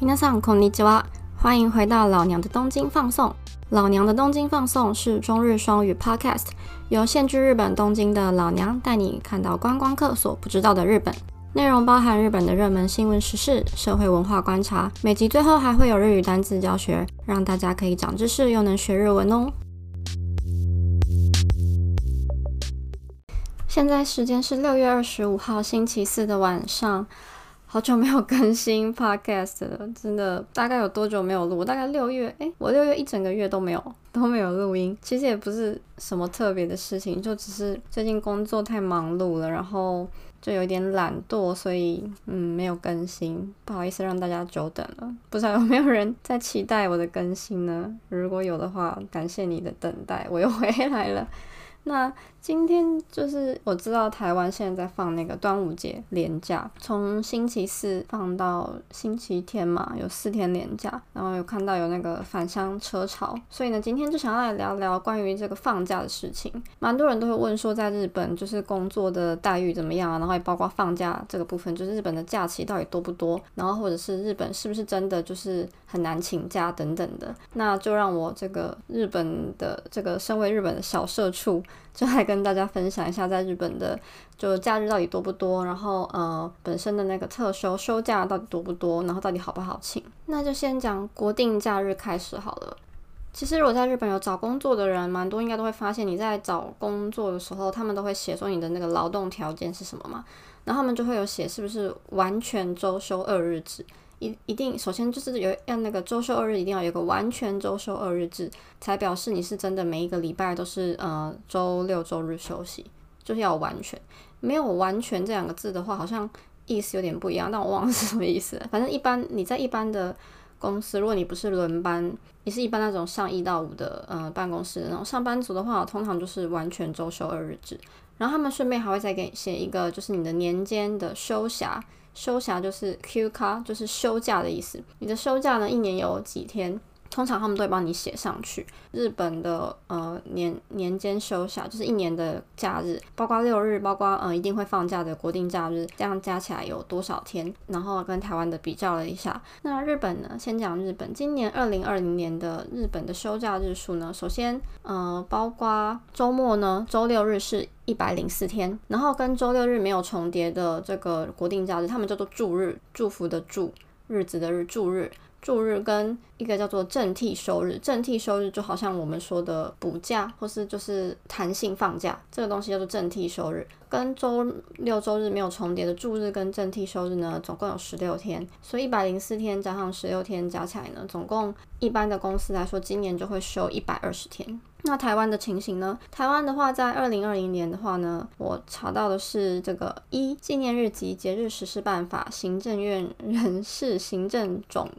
皆さんこんにちは，欢迎回到老娘的东京放送。老娘的东京放送是中日双语 Podcast，由现居日本东京的老娘带你看到观光客所不知道的日本。内容包含日本的热门新闻时事、社会文化观察，每集最后还会有日语单词教学，让大家可以长知识又能学日文哦。现在时间是六月二十五号星期四的晚上。 好久没有更新 podcast 了，真的大概有多久没有录？大概六月，诶，我六月一整个月都没有都没有录音。其实也不是什么特别的事情，就只是最近工作太忙碌了，然后就有点懒惰，所以嗯没有更新。不好意思让大家久等了，不知道有没有人在期待我的更新呢？如果有的话，感谢你的等待，我又回来了。那今天就是我知道台湾现在在放那个端午节连假，从星期四放到星期天嘛，有四天连假。然后有看到有那个返乡车潮，所以呢，今天就想要来聊聊关于这个放假的事情。蛮多人都会问说，在日本就是工作的待遇怎么样啊？然后也包括放假这个部分，就是日本的假期到底多不多？然后或者是日本是不是真的就是很难请假等等的？那就让我这个日本的这个身为日本的小社畜。就来跟大家分享一下，在日本的就假日到底多不多，然后呃本身的那个特休休假到底多不多，然后到底好不好请？那就先讲国定假日开始好了。其实如果在日本有找工作的人，蛮多应该都会发现，你在找工作的时候，他们都会写说你的那个劳动条件是什么嘛，然后他们就会有写是不是完全周休二日制。一一定，首先就是有要那个周休二日，一定要有个完全周休二日制，才表示你是真的每一个礼拜都是呃周六周日休息，就是要完全。没有完全这两个字的话，好像意思有点不一样，但我忘了是什么意思。反正一般你在一般的公司，如果你不是轮班，你是一般那种上一到五的呃办公室那种上班族的话，通常就是完全周休二日制。然后他们顺便还会再给写一个，就是你的年间的休暇。休暇就是 Q 卡，就是休假的意思。你的休假呢，一年有几天？通常他们都会帮你写上去。日本的呃年年间休假就是一年的假日，包括六日，包括嗯一定会放假的国定假日，这样加起来有多少天？然后跟台湾的比较了一下。那日本呢？先讲日本，今年二零二零年的日本的休假日数呢，首先呃包括周末呢，周六日是一百零四天，然后跟周六日没有重叠的这个国定假日，他们叫做祝日，祝福的祝，日子的日，祝日。祝日跟一个叫做正替休日，正替休日就好像我们说的补假或是就是弹性放假，这个东西叫做正替休日。跟周六周日没有重叠的祝日跟正替休日呢，总共有十六天，所以一百零四天加上十六天加起来呢，总共一般的公司来说，今年就会休一百二十天。那台湾的情形呢？台湾的话，在二零二零年的话呢，我查到的是这个一纪念日及节日实施办法，行政院人事行政总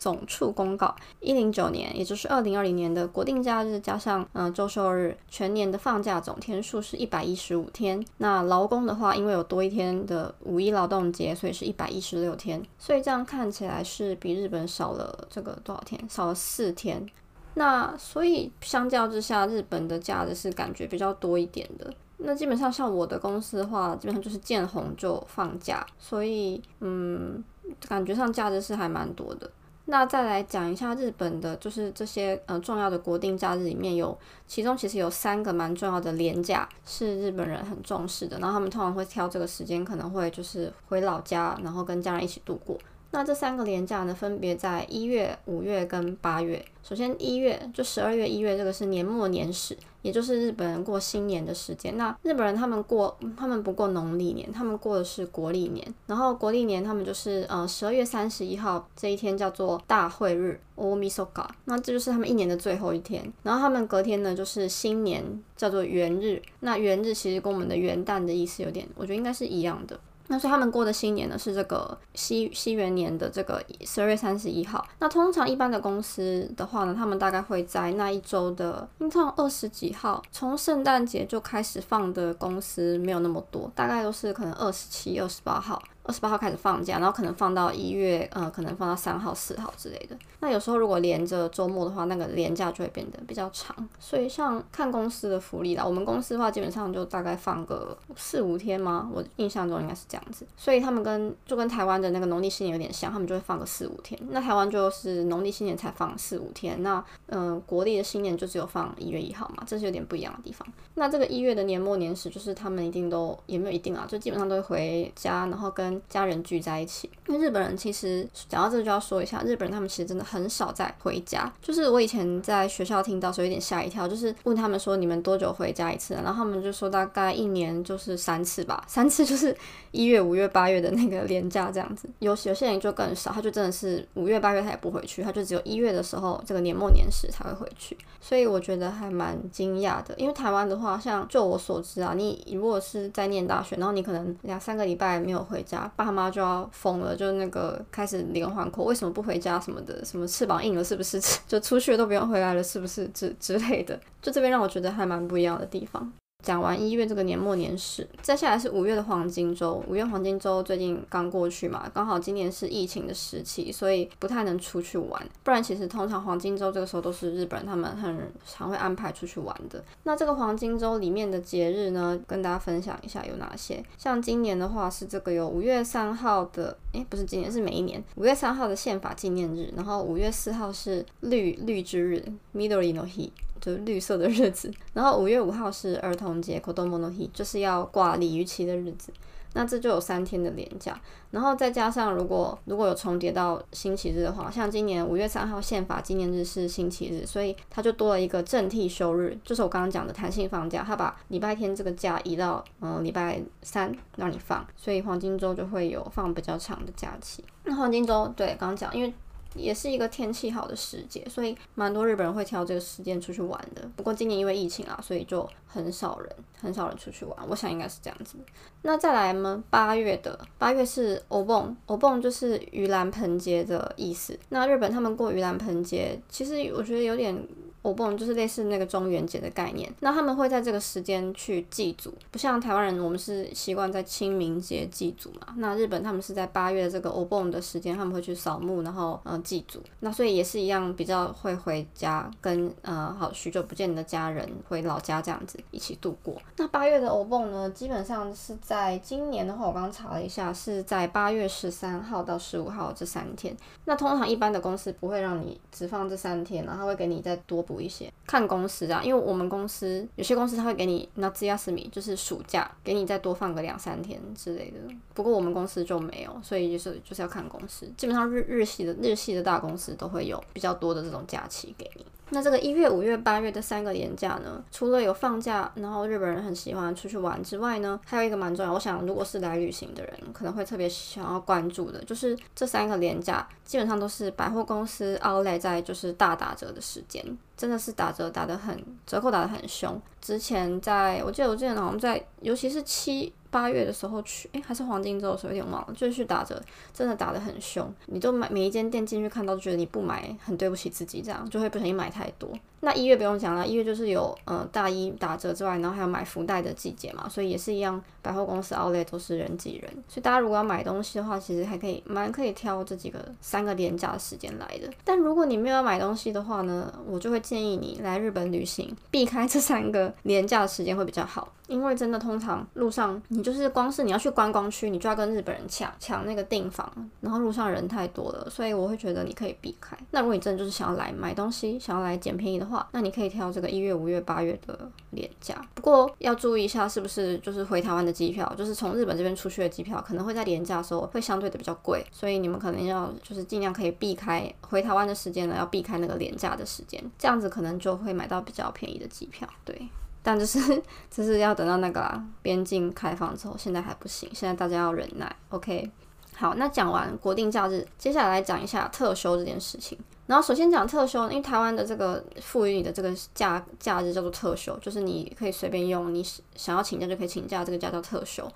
总处公告，一零九年，也就是二零二零年的国定假日加上嗯周休日，全年的放假总天数是一百一十五天。那劳工的话，因为有多一天的五一劳动节，所以是一百一十六天。所以这样看起来是比日本少了这个多少天？少了四天。那所以相较之下，日本的假日是感觉比较多一点的。那基本上像我的公司的话，基本上就是见红就放假，所以嗯，感觉上假日是还蛮多的。那再来讲一下日本的，就是这些呃重要的国定假日里面有，其中其实有三个蛮重要的连假是日本人很重视的，然后他们通常会挑这个时间，可能会就是回老家，然后跟家人一起度过。那这三个连假呢，分别在一月、五月跟八月。首先一月就十二月一月，这个是年末年始，也就是日本人过新年的时间。那日本人他们过，他们不过农历年，他们过的是国历年。然后国历年他们就是呃十二月三十一号这一天叫做大会日 （Omisoka），那这就是他们一年的最后一天。然后他们隔天呢就是新年，叫做元日。那元日其实跟我们的元旦的意思有点，我觉得应该是一样的。那所以他们过的新年呢是这个西西元年的这个十二月三十一号。那通常一般的公司的话呢，他们大概会在那一周的，通常二十几号，从圣诞节就开始放的公司没有那么多，大概都是可能二十七、二十八号。二十八号开始放假，然后可能放到一月，呃，可能放到三号、四号之类的。那有时候如果连着周末的话，那个连假就会变得比较长。所以像看公司的福利啦，我们公司的话基本上就大概放个四五天吗？我印象中应该是这样子。所以他们跟就跟台湾的那个农历新年有点像，他们就会放个四五天。那台湾就是农历新年才放四五天，那嗯，国历的新年就只有放一月一号嘛，这是有点不一样的地方。那这个一月的年末年始，就是他们一定都也没有一定啊，就基本上都会回家，然后跟家人聚在一起。因为日本人其实讲到这就要说一下，日本人他们其实真的很少在回家。就是我以前在学校听到时候有点吓一跳，就是问他们说你们多久回家一次？然后他们就说大概一年就是三次吧，三次就是一月、五月、八月的那个年假这样子。有有些人就更少，他就真的是五月、八月他也不回去，他就只有一月的时候这个年末年始才会回去。所以我觉得还蛮惊讶的，因为台湾的话，像就我所知啊，你如果是在念大学，然后你可能两三个礼拜没有回家，爸妈就要疯了，就那个开始连环扣，为什么不回家什么的，什么翅膀硬了是不是？就出去都不用回来了是不是？之之类的，就这边让我觉得还蛮不一样的地方。讲完一月这个年末年始，接下来是五月的黄金周。五月黄金周最近刚过去嘛，刚好今年是疫情的时期，所以不太能出去玩。不然其实通常黄金周这个时候都是日本人他们很常会安排出去玩的。那这个黄金周里面的节日呢，跟大家分享一下有哪些。像今年的话是这个有五月三号的，诶，不是今年是每一年五月三号的宪法纪念日，然后五月四号是绿绿之日 （Midori no Hi）。就是绿色的日子，然后五月五号是儿童节 （Kodomonohi），就是要挂鲤鱼旗的日子。那这就有三天的连假，然后再加上如果如果有重叠到星期日的话，像今年五月三号宪法纪念日是星期日，所以它就多了一个正替休日，就是我刚刚讲的弹性放假，它把礼拜天这个假移到嗯礼拜三让你放，所以黄金周就会有放比较长的假期。那黄金周对刚刚讲，因为。也是一个天气好的时节，所以蛮多日本人会挑这个时间出去玩的。不过今年因为疫情啊，所以就很少人，很少人出去玩。我想应该是这样子。那再来呢？八月的八月是 Obon，Obon 就是盂兰盆节的意思。那日本他们过盂兰盆节，其实我觉得有点。我不就是类似那个中元节的概念，那他们会在这个时间去祭祖，不像台湾人，我们是习惯在清明节祭祖嘛。那日本他们是在八月这个 Obon 的时间，他们会去扫墓，然后嗯祭祖。那所以也是一样，比较会回家跟呃好许久不见的家人回老家这样子一起度过。那八月的 Obon 呢，基本上是在今年的话，我刚刚查了一下，是在八月十三号到十五号这三天。那通常一般的公司不会让你只放这三天，然后会给你再多。补一些看公司啊，因为我们公司有些公司他会给你那节假日就是暑假给你再多放个两三天之类的。不过我们公司就没有，所以就是就是要看公司。基本上日日系的日系的大公司都会有比较多的这种假期给你。那这个一月、五月、八月这三个年假呢，除了有放假，然后日本人很喜欢出去玩之外呢，还有一个蛮重要。我想，如果是来旅行的人，可能会特别想要关注的，就是这三个年假基本上都是百货公司 Outlet 在就是大打折的时间，真的是打折打得很，折扣打得很凶。之前在我记得我记得好像在，尤其是七。八月的时候去，诶，还是黄金周的时候有点忘了，就是去打折，真的打得很凶，你就买每一间店进去看到，就觉得你不买很对不起自己，这样就会不小心买太多。那一月不用讲了，一月就是有呃大衣打折之外，然后还有买福袋的季节嘛，所以也是一样，百货公司 Outlet 都是人挤人，所以大家如果要买东西的话，其实还可以蛮可以挑这几个三个廉价的时间来的。但如果你没有要买东西的话呢，我就会建议你来日本旅行，避开这三个廉价的时间会比较好，因为真的通常路上你就是光是你要去观光区，你就要跟日本人抢抢那个订房，然后路上人太多了，所以我会觉得你可以避开。那如果你真的就是想要来买东西，想要来捡便宜的。话，那你可以挑这个一月、五月、八月的廉价，不过要注意一下，是不是就是回台湾的机票，就是从日本这边出去的机票，可能会在廉价的时候会相对的比较贵，所以你们可能要就是尽量可以避开回台湾的时间呢，要避开那个廉价的时间，这样子可能就会买到比较便宜的机票。对，但就是 就是要等到那个边境开放之后，现在还不行，现在大家要忍耐。OK，好，那讲完国定假日，接下来讲一下特休这件事情。然后首先讲特休，因为台湾的这个赋予你的这个假假日叫做特休，就是你可以随便用，你想要请假就可以请假，这个假叫特休。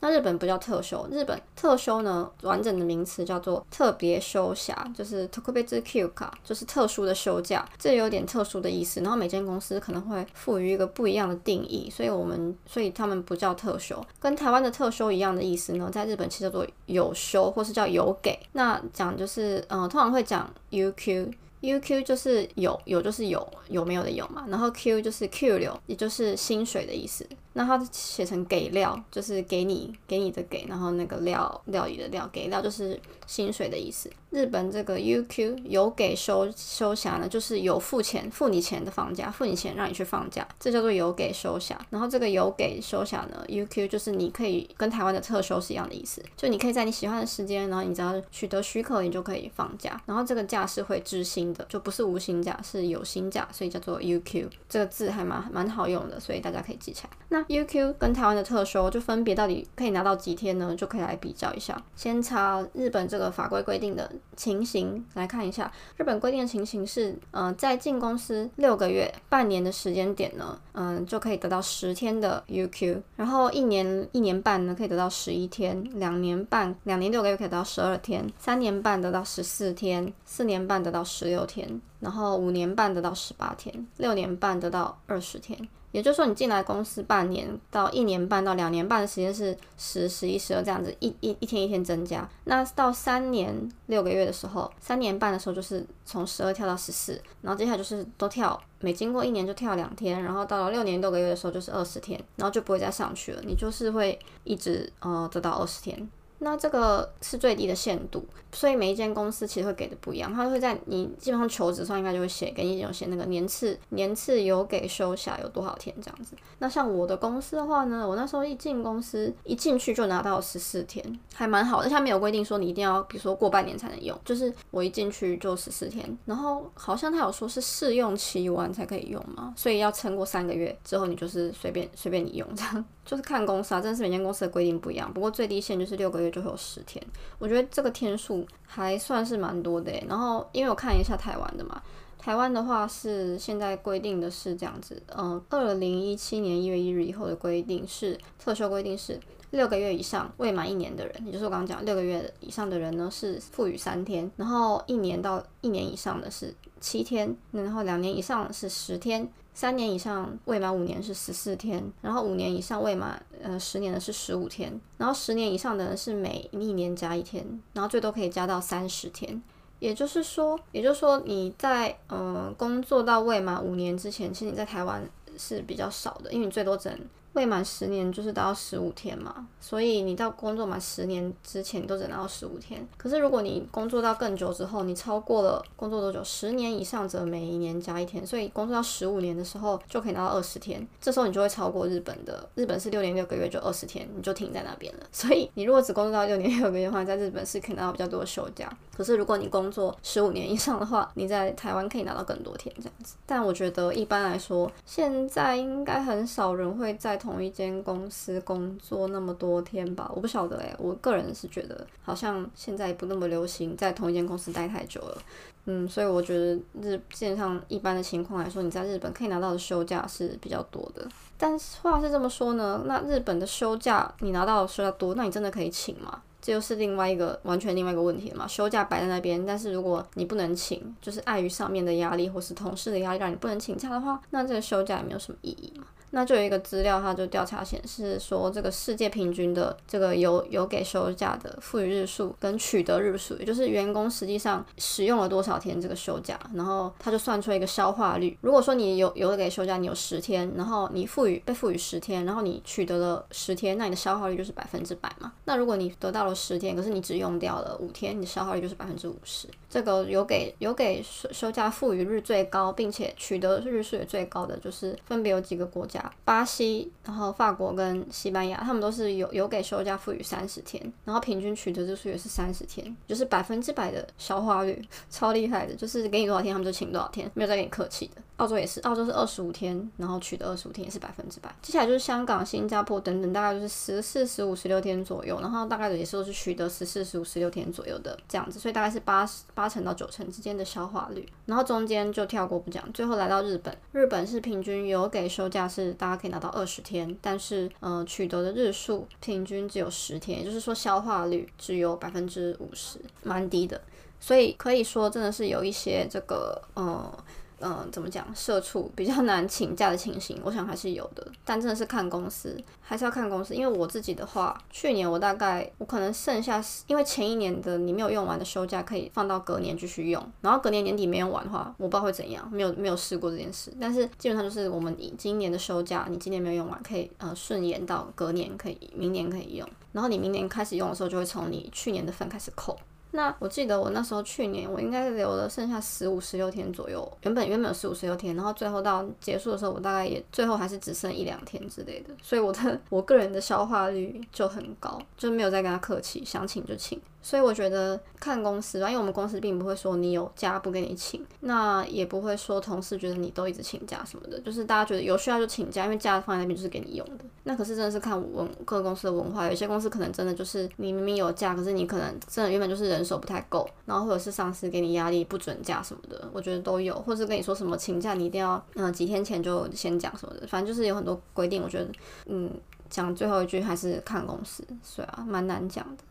那日本不叫特休，日本特休呢完整的名词叫做特别休暇，就是 t o k u b e t s kyuka，就是特殊的休假，这有点特殊的意思。然后每间公司可能会赋予一个不一样的定义，所以我们所以他们不叫特休，跟台湾的特休一样的意思呢，在日本其实叫做有休或是叫有给。那讲就是嗯，通常会讲 UQ。U Q 就是有有就是有有没有的有嘛，然后 Q 就是 Q 流，也就是薪水的意思。那它写成给料，就是给你给你的给，然后那个料料理的料，给料就是薪水的意思。日本这个 UQ 有给休休暇呢，就是有付钱付你钱的放假，付你钱让你去放假，这叫做有给休暇。然后这个有给休暇呢，UQ 就是你可以跟台湾的特休是一样的意思，就你可以在你喜欢的时间，然后你只要取得许可，你就可以放假。然后这个假是会知的，就不是无薪假，是有薪假，所以叫做 UQ。这个字还蛮蛮好用的，所以大家可以记起来。那 UQ 跟台湾的特休就分别到底可以拿到几天呢？就可以来比较一下。先查日本这个法规规定的情形来看一下。日本规定的情形是，嗯，在进公司六个月、半年的时间点呢，嗯，就可以得到十天的 UQ。然后一年、一年半呢，可以得到十一天；两年半、两年六个月可以得到十二天；三年半得到十四天；四年半得到十六天；然后五年半得到十八天；六年半得到二十天。也就是说，你进来公司半年到一年半到两年半的时间是十、十一、十二这样子，一、一、一天一天增加。那到三年六个月的时候，三年半的时候就是从十二跳到十四，然后接下来就是都跳，每经过一年就跳两天，然后到了六年六个月的时候就是二十天，然后就不会再上去了，你就是会一直呃得到二十天。那这个是最低的限度，所以每一间公司其实会给的不一样，它会在你基本上求职上应该就会写，给你有写那个年次，年次有给休暇有多少天这样子。那像我的公司的话呢，我那时候一进公司一进去就拿到十四天，还蛮好的。下面有规定说你一定要，比如说过半年才能用，就是我一进去就十四天，然后好像他有说是试用期完才可以用嘛，所以要撑过三个月之后，你就是随便随便你用这样。就是看公司啊，真是每间公司的规定不一样。不过最低限就是六个月就会有十天，我觉得这个天数还算是蛮多的。然后因为我看一下台湾的嘛，台湾的话是现在规定的是这样子，嗯，二零一七年一月一日以后的规定是特休规定是六个月以上未满一年的人，也就是我刚刚讲六个月以上的人呢是赋予三天，然后一年到一年以上的是七天，然后两年以上是十天。三年以上未满五年是十四天，然后五年以上未满呃十年的是十五天，然后十年以上的人是每一年加一天，然后最多可以加到三十天。也就是说，也就是说你在呃工作到未满五年之前，其实你在台湾是比较少的，因为你最多只能。未满十年就是达到十五天嘛，所以你到工作满十年之前都只拿到十五天。可是如果你工作到更久之后，你超过了工作多久，十年以上则每一年加一天，所以工作到十五年的时候就可以拿到二十天。这时候你就会超过日本的，日本是六年六个月就二十天，你就停在那边了。所以你如果只工作到六年六个月的话，在日本是可以拿到比较多的休假。可是如果你工作十五年以上的话，你在台湾可以拿到更多天这样子。但我觉得一般来说，现在应该很少人会在同一间公司工作那么多天吧？我不晓得诶，我个人是觉得好像现在不那么流行在同一间公司待太久了。嗯，所以我觉得日基本上一般的情况来说，你在日本可以拿到的休假是比较多的。但话是这么说呢，那日本的休假你拿到的休假多，那你真的可以请吗？这又是另外一个完全另外一个问题了嘛？休假摆在那边，但是如果你不能请，就是碍于上面的压力或是同事的压力让你不能请假的话，那这个休假也没有什么意义嘛？那就有一个资料，它就调查显示说，这个世界平均的这个有有给休假的赋予日数跟取得日数，也就是员工实际上使用了多少天这个休假，然后他就算出一个消化率。如果说你有有给休假，你有十天，然后你赋予被赋予十天，然后你取得了十天，那你的消耗率就是百分之百嘛。那如果你得到了十天，可是你只用掉了五天，你的消耗率就是百分之五十。这个有给有给休休假赋予日最高，并且取得日数也最高的，就是分别有几个国家。巴西，然后法国跟西班牙，他们都是有有给休假赋予三十天，然后平均取得日数也是三十天，就是百分之百的消化率，超厉厉害的，就是给你多少天，他们就请多少天，没有再给你客气的。澳洲也是，澳洲是二十五天，然后取得二十五天也是百分之百。接下来就是香港、新加坡等等，大概就是十四、十五、十六天左右，然后大概也是都是取得十四、十五、十六天左右的这样子，所以大概是八八成到九成之间的消化率。然后中间就跳过不讲，最后来到日本，日本是平均有给休假是大家可以拿到二十天，但是呃取得的日数平均只有十天，也就是说消化率只有百分之五十，蛮低的。所以可以说真的是有一些这个呃。嗯，怎么讲？社畜比较难请假的情形，我想还是有的，但真的是看公司，还是要看公司。因为我自己的话，去年我大概我可能剩下，因为前一年的你没有用完的休假可以放到隔年继续用，然后隔年年底没用完的话，我不知道会怎样，没有没有试过这件事。但是基本上就是我们今年的休假，你今年没有用完，可以呃顺延到隔年可以，明年可以用，然后你明年开始用的时候，就会从你去年的份开始扣。那我记得我那时候去年我应该留了剩下十五十六天左右，原本原本有十五十六天，然后最后到结束的时候，我大概也最后还是只剩一两天之类的，所以我的 我个人的消化率就很高，就没有再跟他客气，想请就请。所以我觉得看公司吧，因为我们公司并不会说你有假不给你请，那也不会说同事觉得你都一直请假什么的，就是大家觉得有需要就请假，因为假放在那边就是给你用的。那可是真的是看文各个公司的文化，有些公司可能真的就是你明明有假，可是你可能真的原本就是人人手不太够，然后或者是上司给你压力不准假什么的，我觉得都有，或是跟你说什么请假你一定要嗯几天前就先讲什么的，反正就是有很多规定。我觉得嗯讲最后一句还是看公司，所以啊蛮难讲的。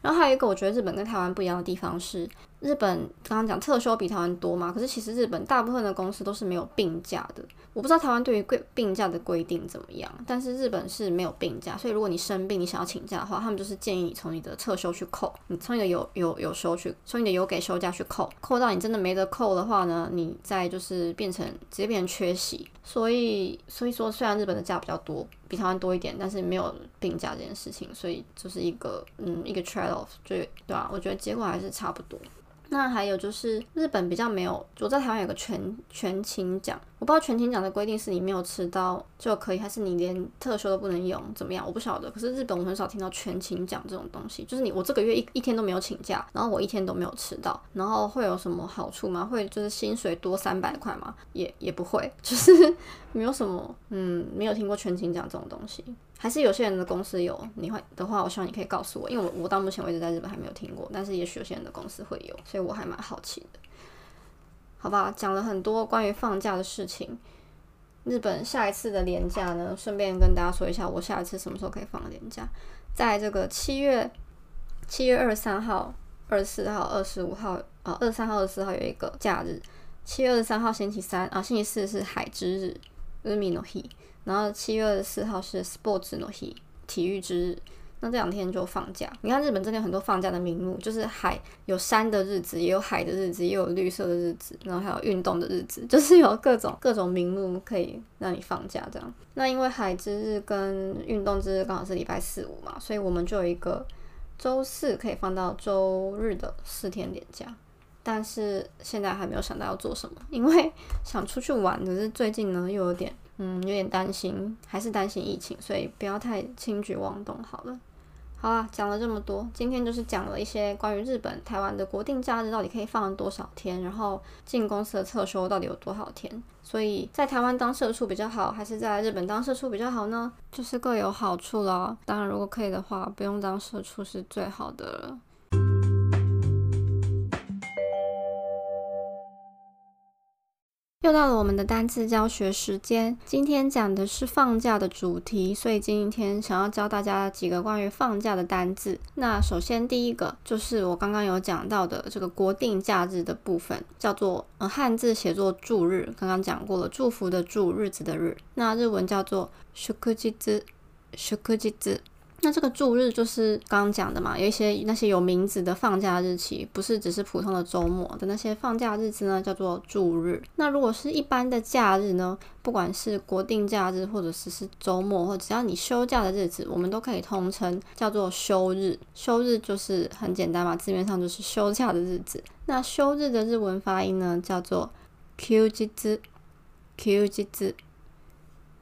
然后还有一个，我觉得日本跟台湾不一样的地方是，日本刚刚讲特休比台湾多嘛，可是其实日本大部分的公司都是没有病假的。我不知道台湾对于规病假的规定怎么样，但是日本是没有病假，所以如果你生病，你想要请假的话，他们就是建议你从你的特休去扣，你从你的有有有休去，从你的有给休假去扣，扣到你真的没得扣的话呢，你再就是变成直接变成缺席。所以所以说，虽然日本的假比较多。比台湾多一点，但是没有病假这件事情，所以就是一个嗯一个 trade off，就对啊，我觉得结果还是差不多。那还有就是日本比较没有，我在台湾有个全全勤奖。我不知道全勤奖的规定是你没有迟到就可以，还是你连特休都不能用，怎么样？我不晓得。可是日本我很少听到全勤奖这种东西，就是你我这个月一一天都没有请假，然后我一天都没有迟到，然后会有什么好处吗？会就是薪水多三百块吗？也也不会，就是没有什么，嗯，没有听过全勤奖这种东西。还是有些人的公司有，你会的话，我希望你可以告诉我，因为我我到目前为止在日本还没有听过，但是也许有些人的公司会有，所以我还蛮好奇的。好吧，讲了很多关于放假的事情。日本下一次的年假呢，顺便跟大家说一下，我下一次什么时候可以放年假？在这个七月七月二十三号、二十四号、二十五号啊，二十三号、二十四号有一个假日。七月二十三号星期三啊，星期四是海之日 （Umi no Hi），然后七月二十四号是 Sports no Hi，体育之日。那这两天就放假。你看日本真的有很多放假的名目，就是海有山的日子，也有海的日子，也有绿色的日子，然后还有运动的日子，就是有各种各种名目可以让你放假这样。那因为海之日跟运动之日刚好是礼拜四五嘛，所以我们就有一个周四可以放到周日的四天连假。但是现在还没有想到要做什么，因为 想出去玩，可是最近呢又有点嗯有点担心，还是担心疫情，所以不要太轻举妄动好了。好啦，讲了这么多，今天就是讲了一些关于日本、台湾的国定假日到底可以放多少天，然后进公司的特收到底有多少天。所以在台湾当社畜比较好，还是在日本当社畜比较好呢？就是各有好处啦。当然，如果可以的话，不用当社畜是最好的了。又到了我们的单词教学时间，今天讲的是放假的主题，所以今天想要教大家几个关于放假的单字。那首先第一个就是我刚刚有讲到的这个国定假日的部分，叫做呃汉字写作祝日，刚刚讲过了，祝福的祝，日子的日。那日文叫做 shukuji，shukuji。那这个祝日就是刚刚讲的嘛，有一些那些有名字的放假日期，不是只是普通的周末的那些放假日子呢，叫做祝日。那如果是一般的假日呢，不管是国定假日或者是是周末，或只要你休假的日子，我们都可以通称叫做休日。休日就是很简单嘛，字面上就是休假的日子。那休日的日文发音呢，叫做 q 日子，q 日子。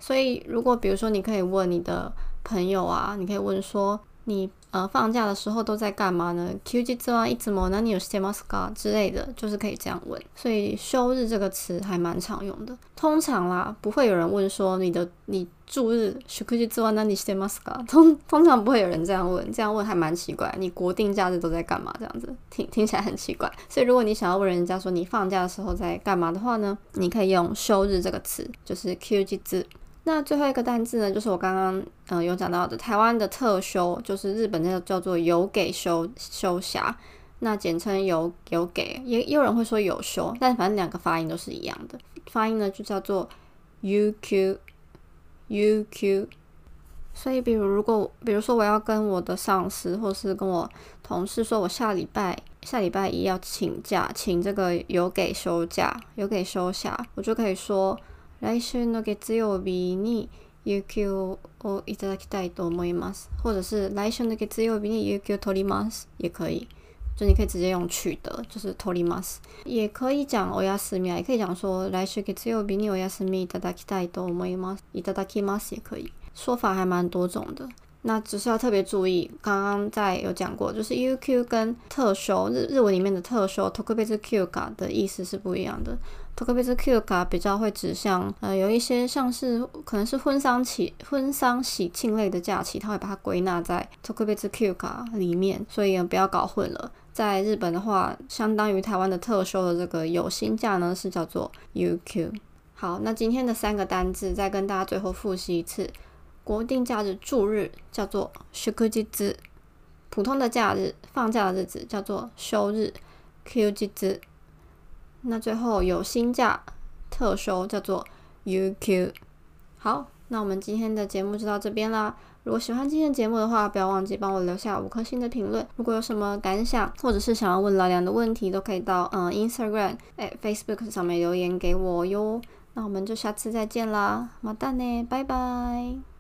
所以如果比如说你可以问你的。朋友啊，你可以问说， 你呃放假的时候都在干嘛呢？休日はいつも何をしてますか之类的，就是可以这样问。所以休日这个词还蛮常用的。通常啦，不会有人问说你的你住日休日は何してますか？通通常不会有人这样问，这样问还蛮奇怪。你国定假日都在干嘛？这样子听听起来很奇怪。所以如果你想要问人家说你放假的时候在干嘛的话呢，你可以用休日这个词，就是休日。 那最后一个单字呢，就是我刚刚嗯有讲到的，台湾的特休，就是日本那个叫做有给休休暇，那简称有有给，也也有人会说有休，但反正两个发音都是一样的，发音呢就叫做 u q u q。所以比如如果比如说我要跟我的上司或是跟我同事说我下礼拜下礼拜一要请假，请这个有给休假，有给休暇，我就可以说。来週の月曜日に有給をいただきたいと思います，或者是来週の月曜日に有給を取ります也可以，就你可以直接用取得，就是取ります。也可以讲お休み，也可以讲说来週月曜日にお休みいただきたいと思います，いただきます也可以，说法还蛮多种的。那只是要特别注意，刚刚在有讲过，就是 UQ 跟特休日日文里面的特休 Tokubetsu Q 卡的意思是不一样的。Tokubetsu Q 卡比较会指向呃有一些像是可能是婚丧喜婚丧喜庆类的假期，它会把它归纳在 Tokubetsu Q 卡里面，所以不要搞混了。在日本的话，相当于台湾的特休的这个有薪假呢，是叫做 UQ。好，那今天的三个单字再跟大家最后复习一次。国定假日祝日叫做休日，普通的假日放假的日子叫做休日 q 日。那最后有新价特收叫做 UQ。好，那我们今天的节目就到这边啦。如果喜欢今天节目的话，不要忘记帮我留下五颗星的评论。如果有什么感想，或者是想要问老梁的问题，都可以到嗯 Instagram、哎 Facebook 上面留言给我哟。那我们就下次再见啦，马蛋呢，拜拜。